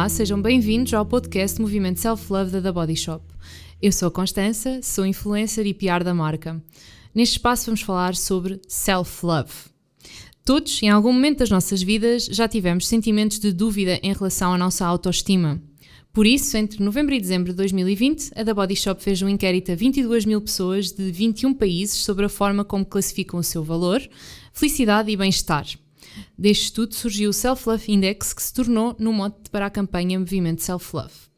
Olá, sejam bem-vindos ao podcast Movimento Self Love da The Body Shop. Eu sou a Constança, sou influencer e PR da marca. Neste espaço vamos falar sobre self love. Todos, em algum momento das nossas vidas, já tivemos sentimentos de dúvida em relação à nossa autoestima. Por isso, entre novembro e dezembro de 2020, a The Body Shop fez um inquérito a 22 mil pessoas de 21 países sobre a forma como classificam o seu valor, felicidade e bem-estar. Deste estudo surgiu o Self Love Index, que se tornou no mote para a campanha Movimento Self Love.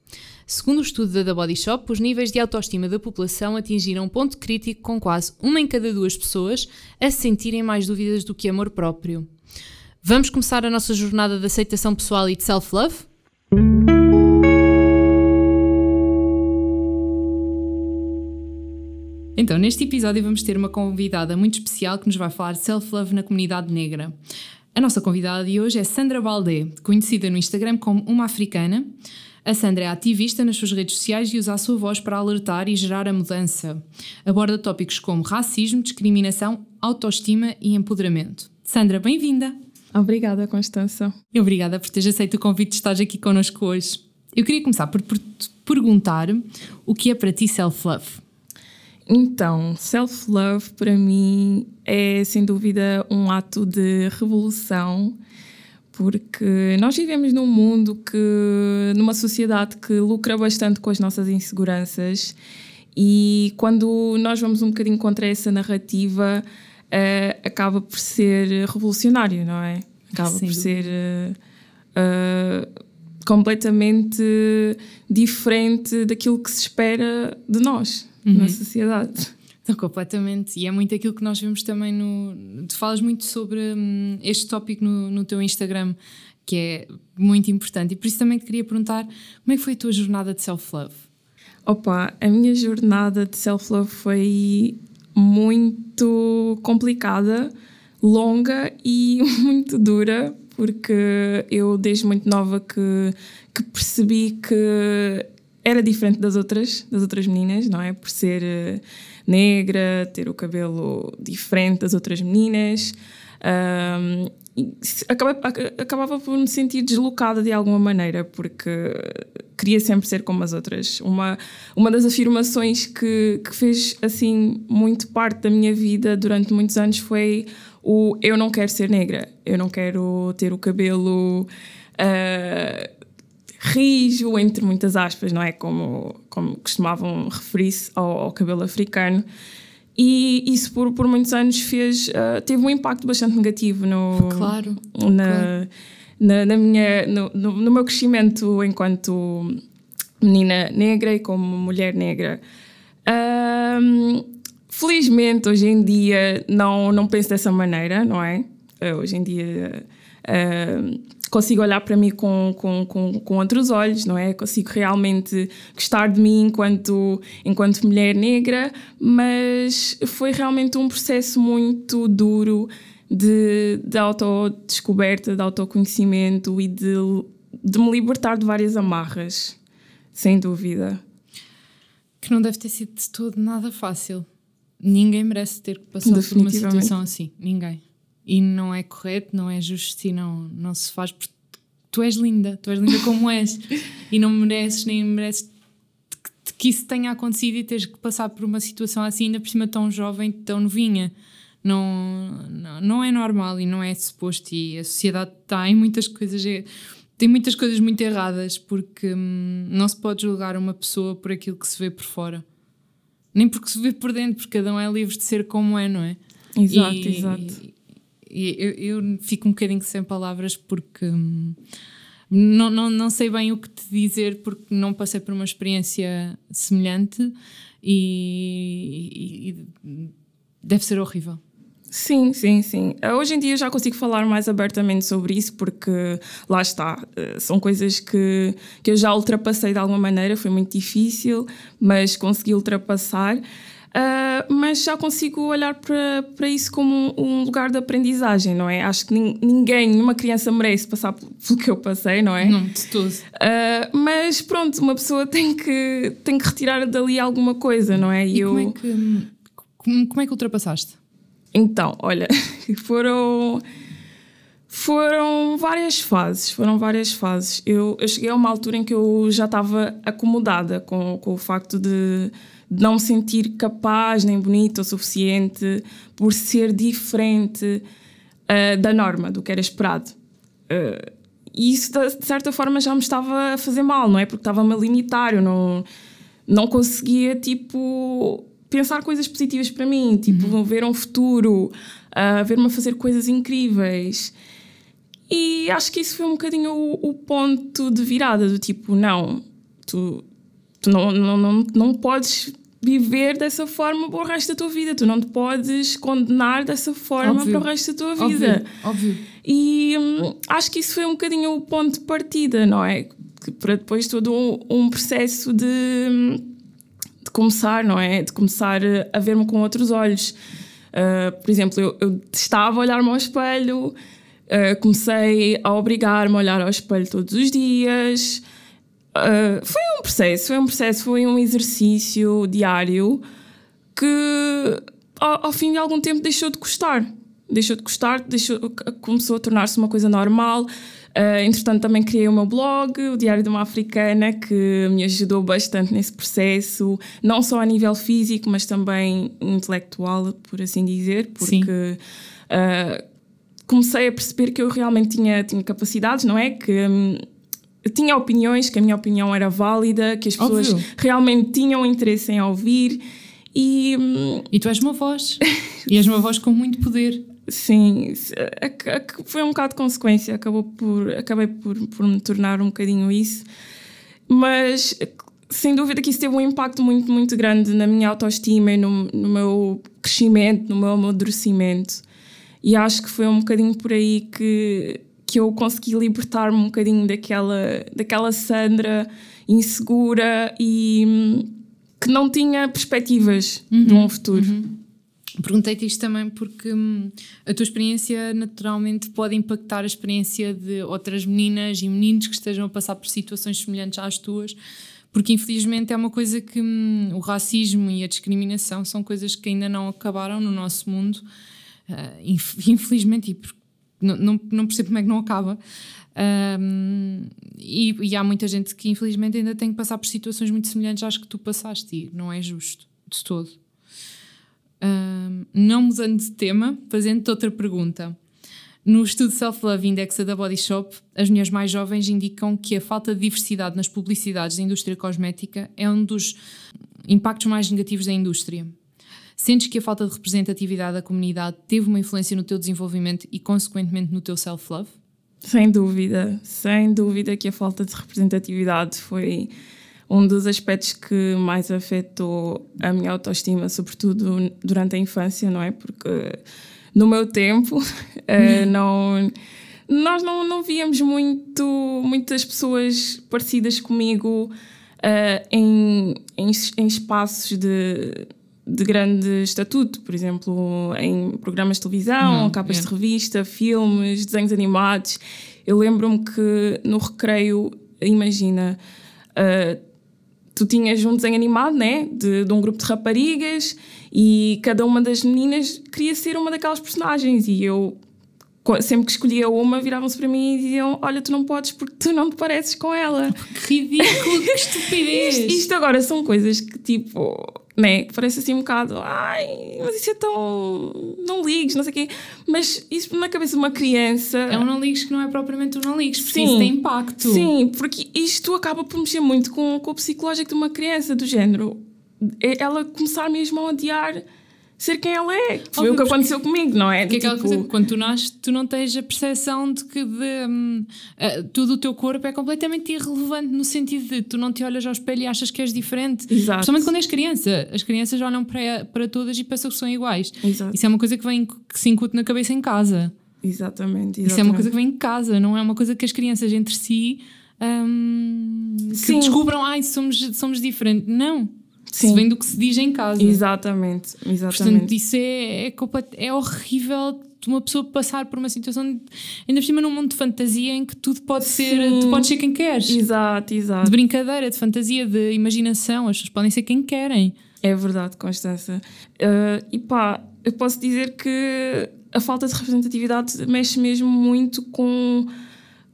Segundo o estudo da The Body Shop, os níveis de autoestima da população atingiram um ponto crítico com quase uma em cada duas pessoas a sentirem mais dúvidas do que amor próprio. Vamos começar a nossa jornada de aceitação pessoal e de self-love? Então, neste episódio vamos ter uma convidada muito especial que nos vai falar de self-love na comunidade negra. A nossa convidada de hoje é Sandra Baldé, conhecida no Instagram como uma africana. A Sandra é ativista nas suas redes sociais e usa a sua voz para alertar e gerar a mudança. Aborda tópicos como racismo, discriminação, autoestima e empoderamento. Sandra, bem-vinda! Obrigada, Constança. E obrigada por teres aceito o convite de estar aqui connosco hoje. Eu queria começar por, por te perguntar o que é para ti self-love? Então, self-love para mim é sem dúvida um ato de revolução, porque nós vivemos num mundo que, numa sociedade que lucra bastante com as nossas inseguranças, e quando nós vamos um bocadinho contra essa narrativa, uh, acaba por ser revolucionário, não é? Acaba Sim. por ser. Uh, uh, completamente diferente daquilo que se espera de nós uhum. na sociedade. Então, completamente. E é muito aquilo que nós vemos também no. Tu falas muito sobre hum, este tópico no, no teu Instagram, que é muito importante. E por isso também te queria perguntar como é que foi a tua jornada de self-love? Opa, a minha jornada de self-love foi muito complicada, longa e muito dura, porque eu desde muito nova que, que percebi que era diferente das outras, das outras meninas, não é? Por ser uh, negra, ter o cabelo diferente das outras meninas. Um, acabava por me sentir deslocada de alguma maneira, porque queria sempre ser como as outras. Uma, uma das afirmações que, que fez assim muito parte da minha vida durante muitos anos foi o eu não quero ser negra, eu não quero ter o cabelo. Uh, rijo, entre muitas aspas, não é? Como, como costumavam referir-se ao, ao, cabelo africano. E isso por, por muitos anos fez, uh, teve um impacto bastante negativo no, claro, na, claro. Na, na, minha, no, no, no, meu crescimento enquanto menina negra e como mulher negra. Um, felizmente, hoje em dia, não, não penso dessa maneira, não é? Uh, hoje em dia. Uh, consigo olhar para mim com, com, com, com outros olhos, não é? Consigo realmente gostar de mim enquanto, enquanto mulher negra, mas foi realmente um processo muito duro de, de autodescoberta, de autoconhecimento e de, de me libertar de várias amarras, sem dúvida. Que não deve ter sido de todo nada fácil. Ninguém merece ter que passar por uma situação assim. Ninguém e não é correto, não é justo e não, não se faz porque tu és linda, tu és linda como és e não mereces nem mereces que, que isso tenha acontecido e teres que passar por uma situação assim, ainda por cima tão jovem, tão novinha. Não, não, não é normal e não é suposto e a sociedade está em muitas coisas tem muitas coisas muito erradas porque hum, não se pode julgar uma pessoa por aquilo que se vê por fora nem porque se vê por dentro porque cada um é livre de ser como é, não é? Exato, e, exato e eu, eu, fico um bocadinho sem palavras porque hum, não, não, não sei bem o que te dizer porque não passei por uma experiência semelhante e, e deve ser horrível. Sim, sim, sim. Hoje em dia já consigo falar mais abertamente sobre isso porque lá está, eh, são coisas que, que eu já ultrapassei de alguma maneira, foi muito difícil, mas consegui ultrapassar. Uh, mas já consigo olhar para, para isso como um lugar de aprendizagem, não é? Acho que ninguém, nenhuma criança merece passar pelo que eu passei, não é? Não, de tudo. Uh, mas pronto, uma pessoa tem que, tem que retirar dali alguma coisa, não é? E, e eu... como, é que, como, como é que ultrapassaste? Então, olha, foram Foram várias fases, foram várias fases. Eu, eu cheguei a uma altura em que eu já estava acomodada com, com o facto de não me sentir capaz, nem bonita o suficiente, por ser diferente uh, da norma, do que era esperado. Uh, e isso, de certa forma, já me estava a fazer mal, não é? Porque estava-me a limitar, eu não, não conseguia, tipo, pensar coisas positivas para mim, tipo, uhum. ver um futuro, uh, ver-me a fazer coisas incríveis. E acho que isso foi um bocadinho o, o ponto de virada, do tipo, não, tu, tu não, não, não, não podes viver dessa forma para o resto da tua vida. Tu não te podes condenar dessa forma óbvio. para o resto da tua vida. Óbvio. óbvio. E hum, acho que isso foi um bocadinho o ponto de partida, não é? Que para depois todo um, um processo de, hum, de começar, não é? De começar a ver-me com outros olhos. Uh, por exemplo, eu, eu testava olhar-me ao espelho Uh, comecei a obrigar-me a olhar ao espelho todos os dias. Uh, foi um processo, foi um processo, foi um exercício diário que ao, ao fim de algum tempo deixou de custar. Deixou de custar, deixou, começou a tornar-se uma coisa normal. Uh, entretanto, também criei o meu blog, o Diário de uma Africana, que me ajudou bastante nesse processo, não só a nível físico, mas também intelectual, por assim dizer, porque uh, comecei a perceber que eu realmente tinha, tinha capacidades, não é? Que hum, tinha opiniões, que a minha opinião era válida, que as pessoas Óbvio. realmente tinham interesse em ouvir. E, hum, e tu és uma voz. e és uma voz com muito poder. Sim, foi um bocado de consequência, acabou por, acabei por, por me tornar um bocadinho isso. Mas sem dúvida que isso teve um impacto muito, muito grande na minha autoestima e no, no meu crescimento, no meu amadurecimento. E acho que foi um bocadinho por aí que, que eu consegui libertar-me um bocadinho daquela, daquela Sandra insegura e hum, que não tinha perspectivas uhum, de um futuro. Uhum. Perguntei-te isto também porque hum, a tua experiência naturalmente pode impactar a experiência de outras meninas e meninos que estejam a passar por situações semelhantes às tuas, porque infelizmente é uma coisa que hum, o racismo e a discriminação são coisas que ainda não acabaram no nosso mundo Uh, infelizmente, e não, não, não, percebo como é que não acaba. Um, e, e, há muita gente que infelizmente ainda tem que passar por situações muito semelhantes às que tu passaste e não é justo de todo. Um, não mudando de tema, fazendo-te outra pergunta. No estudo Self-Love Index da Body Shop, as mulheres mais jovens indicam que a falta de diversidade nas publicidades da indústria cosmética é um dos impactos mais negativos da indústria. Sentes que a falta de representatividade da comunidade teve uma influência no teu desenvolvimento e, consequentemente, no teu self-love? Sem dúvida, sem dúvida que a falta de representatividade foi um dos aspectos que mais afetou a minha autoestima, sobretudo durante a infância, não é? Porque no meu tempo uh, não, nós não, não víamos muito, muitas pessoas parecidas comigo uh, em, em, em espaços de de grande estatuto, por exemplo, em programas de televisão, capas de revista, filmes, desenhos animados. Eu lembro-me que no recreio, imagina, uh, tu tinhas um desenho animado, né, de, de, um grupo de raparigas e cada uma das meninas queria ser uma daquelas personagens e eu sempre que escolhia uma, viravam-se para mim e diziam: Olha, tu não podes porque tu não te pareces com ela. Que ridículo, que estupidez! isto, isto, agora são coisas que, tipo, né? Parece assim um bocado, ai, mas isso é tão. Não ligues, não sei o quê. Mas isso na cabeça de uma criança. É um não ligues que não é propriamente um não ligues, porque sim, isso tem impacto. Sim, porque isto acaba por mexer muito com, com o psicológico de uma criança, do género. É ela começar mesmo a odiar ser quem ela é. Foi Óbvio, o que aconteceu comigo, não é? Porque tipo... aquela coisa, quando tu nasces, tu não tens a percepção de que de, uh, todo o teu corpo é completamente irrelevante no sentido de tu não te olhas ao espelho e achas que és diferente. Exato. Principalmente quando és criança. As crianças olham para, para todas e pensam que são iguais. Exato. Isso é uma coisa que, vem, que se incute na cabeça em casa. Exatamente, exatamente. Isso é uma coisa que vem em casa, não é uma coisa que as crianças entre si um, que descubram, ai, somos, somos diferentes. Não Sim. Se vem do que se diz em casa. Exatamente, exatamente. Portanto, isso é, é, é horrível de uma pessoa passar por uma situação, de, ainda por cima num mundo de fantasia em que tudo pode ser, Sim. tu podes ser quem queres. Exato, exato. De brincadeira, de fantasia, de imaginação, as pessoas podem ser quem querem. É verdade, Constança. Uh, e pá, eu posso dizer que a falta de representatividade mexe mesmo muito com,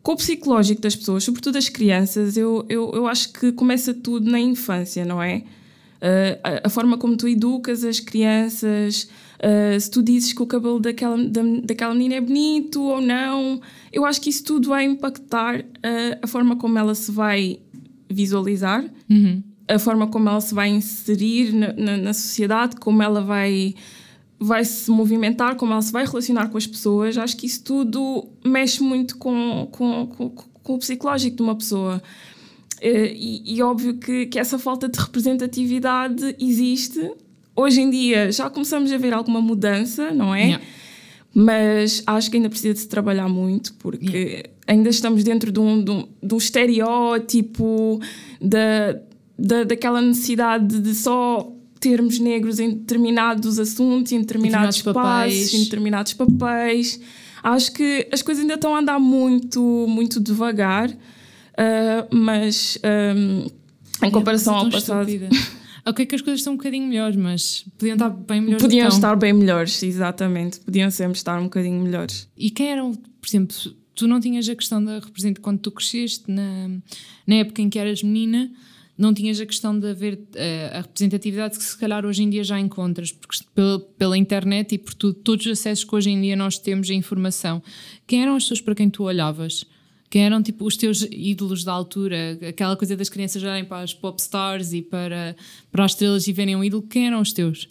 com o psicológico das pessoas, sobretudo das crianças. Eu, eu, eu acho que começa tudo na infância, não é? Uh, a, forma como tu educas as crianças, uh, se tu dizes que o cabelo daquela, da, daquela menina é bonito ou não, eu acho que isso tudo vai impactar uh, a forma como ela se vai visualizar, uhum. a forma como ela se vai inserir na, na, na sociedade, como ela vai vai se movimentar, como ela se vai relacionar com as pessoas, acho que isso tudo mexe muito com, com, com, com o psicológico de uma pessoa. Eh, e, e, óbvio que, que essa falta de representatividade existe. Hoje em dia já começamos a ver alguma mudança, não é? Yeah. Mas acho que ainda precisa de se trabalhar muito, porque yeah. ainda estamos dentro de um, de um, de um estereótipo, da, da, daquela necessidade de só termos negros em determinados assuntos, em determinados, determinados espaços, papéis. em determinados papéis. Acho que as coisas ainda estão a andar muito, muito devagar, uh, mas um, em comparação ao passado. Ok, que as coisas estão um bocadinho melhores, mas podiam estar bem melhores. Podiam estar bem melhores, exatamente. Podiam sempre estar um bocadinho melhores. E quem eram, por exemplo, tu não tinhas a questão da representação quando tu cresceste, na, na época em que eras menina, não tinhas a questão de haver uh, a representatividade que se calhar hoje em dia já encontras, porque pela, pela internet e por tudo, todos os acessos que hoje em dia nós temos à informação. Quem eram as pessoas para quem tu olhavas? Quem eram tipo os teus ídolos da altura? Aquela coisa das crianças irem para as pop stars e para, para as estrelas e verem um ídolo, quem eram os teus?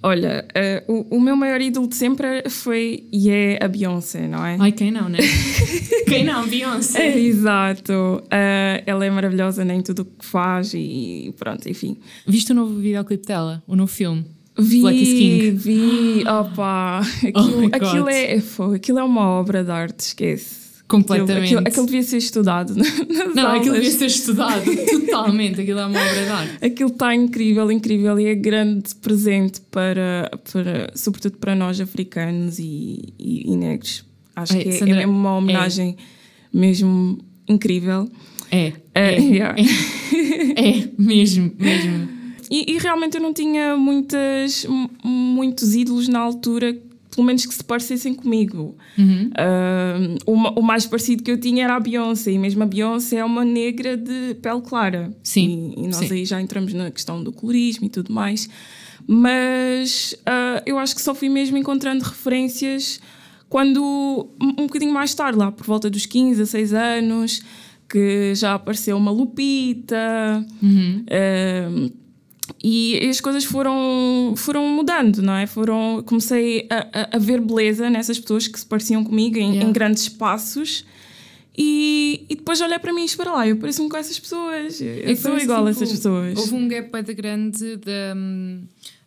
Olha, uh, o, o, meu maior ídolo de sempre foi e é a Beyoncé, não é? Ai, quem não, né? quem não, Beyoncé? É, exato. Uh, ela é maravilhosa em tudo o que faz e pronto, enfim. Viste o novo videoclipe dela? O novo filme? Vi, vi, opa, aquilo, oh aquilo, é, aquilo é uma obra de arte, esquece. Completamente. Aquilo, aquilo, devia ser estudado. Não, aulas. aquilo devia ser estudado, totalmente. Aquilo é uma obra de arte. Aquilo está incrível, incrível e é grande presente para, para sobretudo para nós africanos e, e, e negros. Acho Ai, que é, Sandra, é uma homenagem é. mesmo incrível. É. É, é, yeah. é, é mesmo, mesmo. E, e, realmente eu não tinha muitas, muitos ídolos na altura pelo menos que se parecessem comigo. Uhum. Uh, o, o, mais parecido que eu tinha era a Beyoncé, e mesmo a Beyoncé é uma negra de pele clara. Sim. E, e nós Sim. aí já entramos na questão do colorismo e tudo mais. Mas uh, eu acho que só fui mesmo encontrando referências quando, um, um bocadinho mais tarde, lá por volta dos 15, 16 anos, que já apareceu uma Lupita. Uhum. Uh, e as coisas foram, foram mudando, não é? Foram, comecei a, a, ver beleza nessas pessoas que se pareciam comigo em, yeah. em grandes espaços. E, e, depois olhar para mim e esperar lá, eu pareço-me com essas pessoas, eu é sou igual a essas pessoas. Houve um gap bem grande da,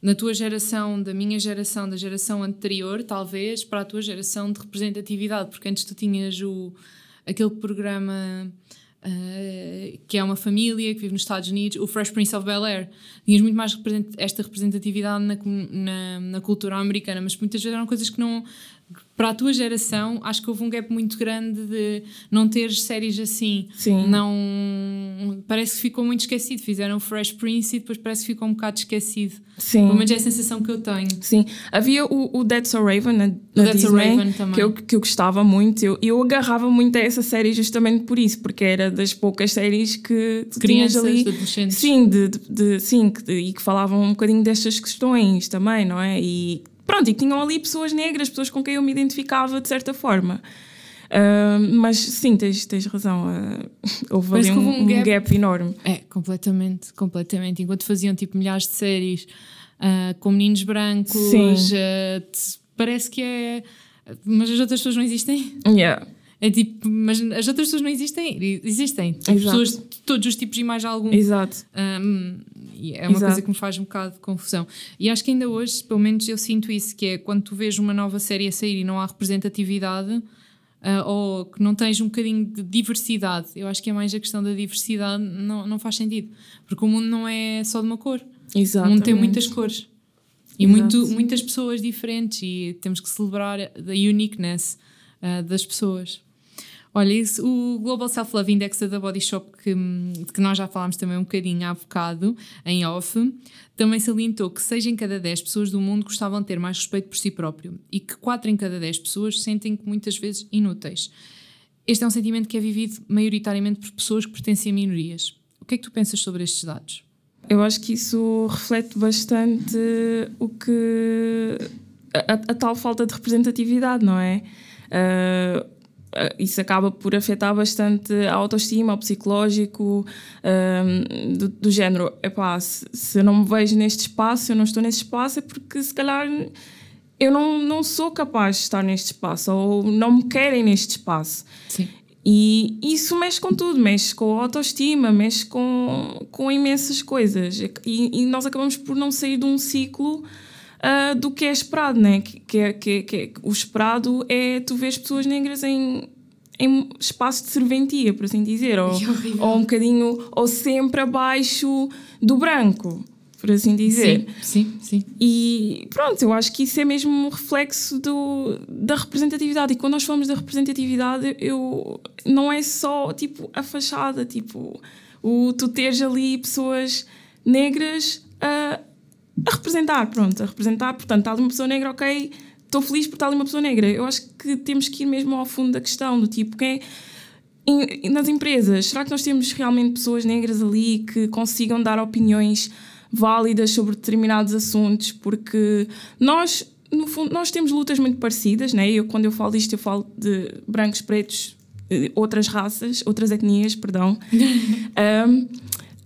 na tua geração, da minha geração, da geração anterior, talvez, para a tua geração de representatividade, porque antes tu tinhas o, aquele programa Uh, que é uma família que vive nos Estados Unidos, o Fresh Prince of Bel Air. Tinhas muito mais represent esta representatividade na, na, na, cultura americana, mas muitas vezes eram coisas que não, para a tua geração, acho que houve um gap muito grande de não teres séries assim. Sim. Não, parece que ficou muito esquecido. Fizeram o Fresh Prince e depois parece que ficou um bocado esquecido. Sim. Pelo menos é a sensação que eu tenho. Sim. Havia o, o Dead So Raven na, na Disney, Raven também. Que, eu, que eu gostava muito. Eu, eu agarrava muito a essa série justamente por isso, porque era das poucas séries que tu Crianças, ali. adolescentes. Sim, de, de, de sim que, de, e que falavam um bocadinho destas questões também, não é? E pronto, e tinham ali pessoas negras, pessoas com quem eu me identificava de certa forma. Uh, mas sim, tens, tens razão. Uh, houve ali um, um, gap. um, gap. enorme. É, completamente, completamente. Enquanto faziam tipo milhares de séries uh, com meninos brancos, parece que é. Mas as outras pessoas não existem? Yeah. É tipo, mas as outras pessoas não existem? Existem. Pessoas de todos os tipos e mais algum. Exato. Um, é uma Exato. coisa que me faz um bocado de confusão. E acho que ainda hoje, pelo menos eu sinto isso, que é quando tu vês uma nova série a sair e não há representatividade, uh, ou que não tens um bocadinho de diversidade, eu acho que é mais a questão da diversidade, não, não faz sentido. Porque o mundo não é só de uma cor. Exatamente. O mundo tem muitas cores. E muito, muitas pessoas diferentes e temos que celebrar a uniqueness uh, das pessoas. Olha, isso, o Global Self-Love Index da Body Shop, que, que nós já falámos também um bocadinho há bocado, em off, também salientou que 6 em cada 10 pessoas do mundo gostavam de ter mais respeito por si próprio e que 4 em cada 10 pessoas sentem que muitas vezes inúteis. Este é um sentimento que é vivido maioritariamente por pessoas que pertencem a minorias. O que é que tu pensas sobre estes dados? Eu acho que isso reflete bastante o que. a, a tal falta de representatividade, não é? Uh, isso acaba por afetar bastante a autoestima, o psicológico, um, ehm, do, do, género, epá, se, se eu não me vejo neste espaço, eu não estou neste espaço, é porque se calhar eu não, não sou capaz de estar neste espaço, ou não me querem neste espaço. Sim. E isso mexe com tudo, mexe com a autoestima, mexe com, com imensas coisas. E, e nós acabamos por não sair de um ciclo uh, do que é esperado, né? Que, que, é, que, que é, o esperado é tu vês pessoas negras em, em espaço de serventia, por assim dizer, ou, ou um bocadinho, ou sempre abaixo do branco, por assim dizer. Sim, sim, sim. E pronto, eu acho que isso é mesmo um reflexo do, da representatividade. E quando nós falamos da representatividade, eu, não é só tipo a fachada, tipo o tu teres ali pessoas negras a a representar, pronto, a representar. Portanto, está ali uma pessoa negra, ok, estou feliz por estar ali uma pessoa negra. Eu acho que temos que ir mesmo ao fundo da questão, do tipo, quem é, nas empresas, será que nós temos realmente pessoas negras ali que consigam dar opiniões válidas sobre determinados assuntos? Porque nós, no fundo, nós temos lutas muito parecidas, né? Eu, quando eu falo disto, eu falo de brancos, pretos, eh, outras raças, outras etnias, perdão. um,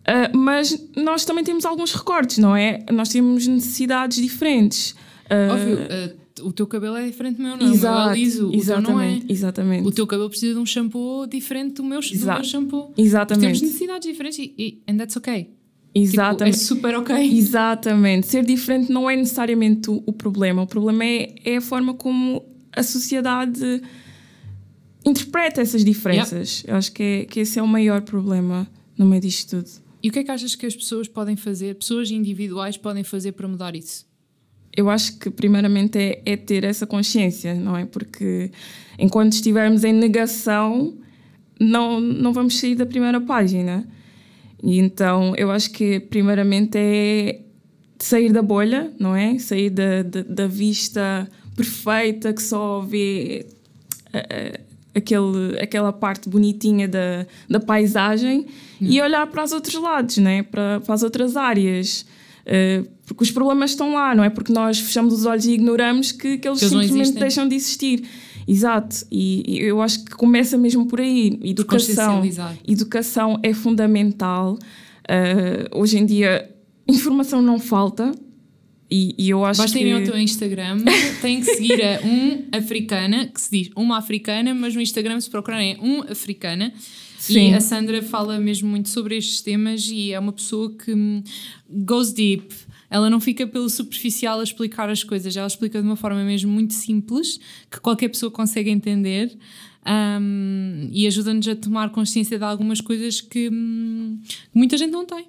Uh, mas nós também temos alguns recortes, não é? Nós temos necessidades diferentes. Uh, Óbvio, uh, o teu cabelo é diferente do meu, não é? Exato, o meu é liso, o teu não é. Exatamente. O teu cabelo precisa de um shampoo diferente do meu, do meu shampoo. Exatamente. Temos necessidades diferentes e, e and that's okay. Exatamente. Tipo, é super ok. Exatamente. Ser diferente não é necessariamente o, o problema. O problema é, é a forma como a sociedade interpreta essas diferenças. Yep. Eu acho que, é, que esse é o maior problema no meio disto tudo. E o que é que achas que as pessoas podem fazer, pessoas individuais podem fazer para mudar isso? Eu acho que primeiramente é, é ter essa consciência, não é? Porque enquanto estivermos em negação, não, não vamos sair da primeira página. E então eu acho que primeiramente é sair da bolha, não é? Sair da, da, da vista perfeita que só vê aquele, aquela parte bonitinha da, da paisagem hum. e olhar para os outros lados, né? para, para as outras áreas. Uh, porque os problemas estão lá, não é? Porque nós fechamos os olhos e ignoramos que, que eles que simplesmente deixam de existir. Exato, e, e, eu acho que começa mesmo por aí. Educação, educação é fundamental. Uh, hoje em dia, informação não falta, e, e eu acho Basta que... irem ao teu Instagram, têm que seguir a um africana, que se diz uma africana, mas no Instagram se procurarem é um africana. Sim. E a Sandra fala mesmo muito sobre estes temas e é uma pessoa que hum, goes deep. Ela não fica pelo superficial a explicar as coisas, ela explica de uma forma mesmo muito simples, que qualquer pessoa consegue entender. Um, e ajuda-nos a tomar consciência de algumas coisas que hum, muita gente não tem.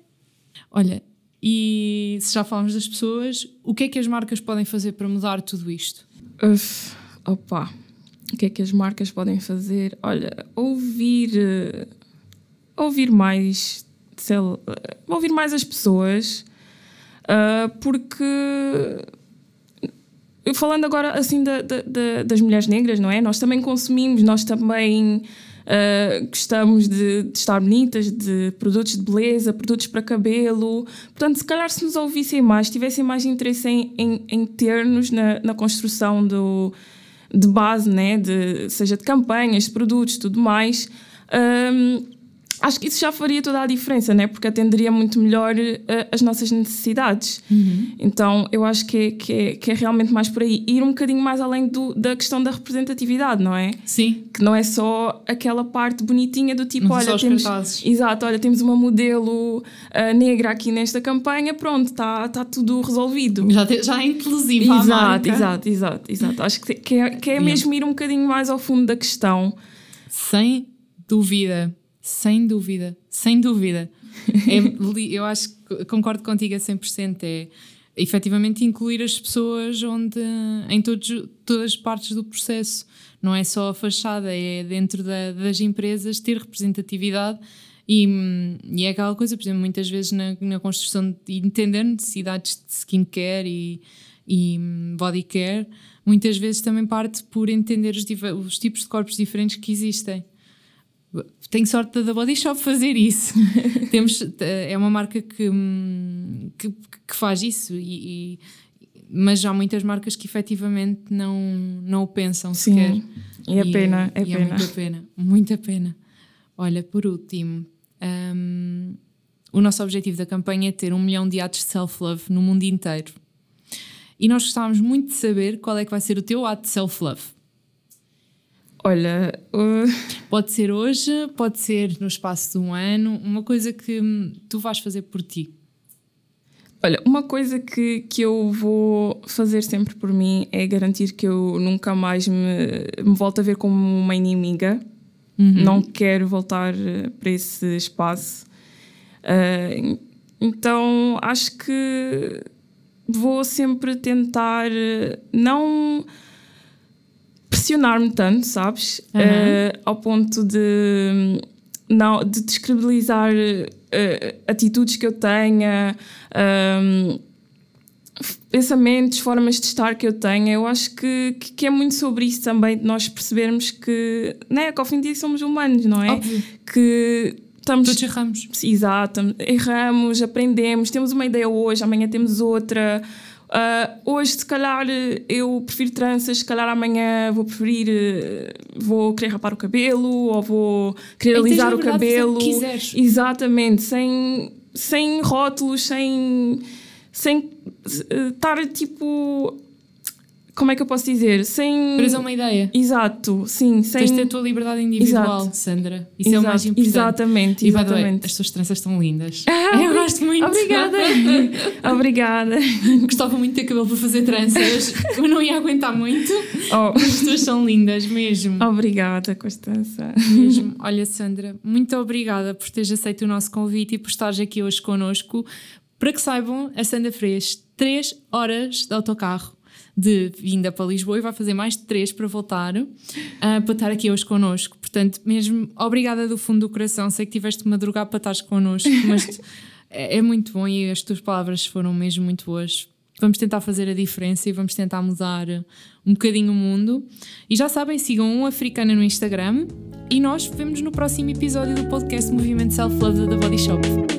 Olha, e se já falamos das pessoas, o que é que as marcas podem fazer para mudar tudo isto? Uf, opa, o que é que as marcas podem fazer? Olha, ouvir, uh, ouvir mais, sei lá, ouvir mais as pessoas, uh, porque falando agora assim da, da, da, das mulheres negras, não é? Nós também consumimos, nós também Uh, gostamos de, de, estar bonitas, de produtos de beleza, produtos para cabelo. Portanto, se calhar se nos ouvissem mais, tivessem mais interesse em, em, em ter-nos na, na construção do, de base, né? de, seja de campanhas, de produtos, tudo mais. Um, acho que isso já faria toda a diferença, né? porque atenderia muito melhor uh, as nossas necessidades. Uhum. Então, eu acho que é, que, é, que é realmente mais por aí. Ir um bocadinho mais além do, da questão da representatividade, não é? Sim. Que não é só aquela parte bonitinha do tipo, não olha, temos. Exato, olha, temos uma modelo uh, negra aqui nesta campanha, pronto, está tá tudo resolvido. Já, te, já é inclusive. Exato, exato, exato, exato. Acho que, que é, que é mesmo ir um bocadinho mais ao fundo da questão. Sem dúvida. Sem dúvida, sem dúvida. É, eu acho que concordo contigo a 100%. É, efetivamente incluir as pessoas onde, em todos, todas as partes do processo. Não é só a fachada, é dentro da, das empresas ter representatividade e, e, é aquela coisa, por exemplo, muitas vezes na, na construção de entender necessidades de skincare e, e body care, muitas vezes também parte por entender os, os tipos de corpos diferentes que existem. Tenho sorte da Body Shop fazer isso. Temos, é uma marca que, que, que faz isso, e, e, mas há muitas marcas que efetivamente não, não o pensam Sim, sequer. E é pena, é, e pena. é muita pena, muita pena. Olha, por último, um, o nosso objetivo da campanha é ter um milhão de atos de self-love no mundo inteiro. E nós gostávamos muito de saber qual é que vai ser o teu ato de self-love. Olha, uh... pode ser hoje, pode ser no espaço de um ano, uma coisa que tu vais fazer por ti. Olha, uma coisa que, que eu vou fazer sempre por mim é garantir que eu nunca mais me, me volto a ver como uma inimiga. Uhum. Não quero voltar eh, para esse espaço. Uh, então acho que vou sempre tentar eh, não pressionar-me tanto, sabes? Uhum. Uh, ao ponto de não de descredibilizar uh, atitudes que eu tenha, um, pensamentos, formas de estar que eu tenha. Eu acho que, que, que, é muito sobre isso também, de nós percebermos que, né, que ao fim do dia somos humanos, não é? Óbvio. Que estamos. Todos erramos. Exato, erramos, aprendemos, temos uma ideia hoje, amanhã temos outra. Uh, hoje, se calhar, eu prefiro tranças, se calhar amanhã vou preferir, uh, vou querer rapar o cabelo ou vou querer alisar o cabelo. Exatamente, sem, sem rótulos, sem, sem uh, estar tipo como é que eu posso dizer? Sem. Preso a uma ideia. Exato, sim. Sem... Tens de ter a tua liberdade individual, Exato. Sandra. Isso Exato. é o mais importante. Exatamente, exatamente. way, as tuas tranças estão lindas. Ah, eu gosto muito. Obrigada. Obrigada. Gostava muito de ter cabelo para fazer tranças, mas não ia aguentar muito. Oh. As tuas são lindas mesmo. Obrigada, Constança. Mesmo. Olha, Sandra, muito obrigada por teres aceito o nosso convite e por estares aqui hoje connosco. Para que saibam, a Sandra fez 3 horas de autocarro de vinda para Lisboa e vai fazer mais de três para voltar uh, para estar aqui hoje connosco. Portanto, mesmo obrigada do fundo do coração. Sei que tiveste que madrugar para estar connosco, mas é, é muito bom e as tuas palavras foram mesmo muito boas. Vamos tentar fazer a diferença e vamos tentar mudar um bocadinho o mundo. E já sabem, sigam um Africana no Instagram e nós vemos no próximo episódio do podcast Movimento Self Love da Body Shop.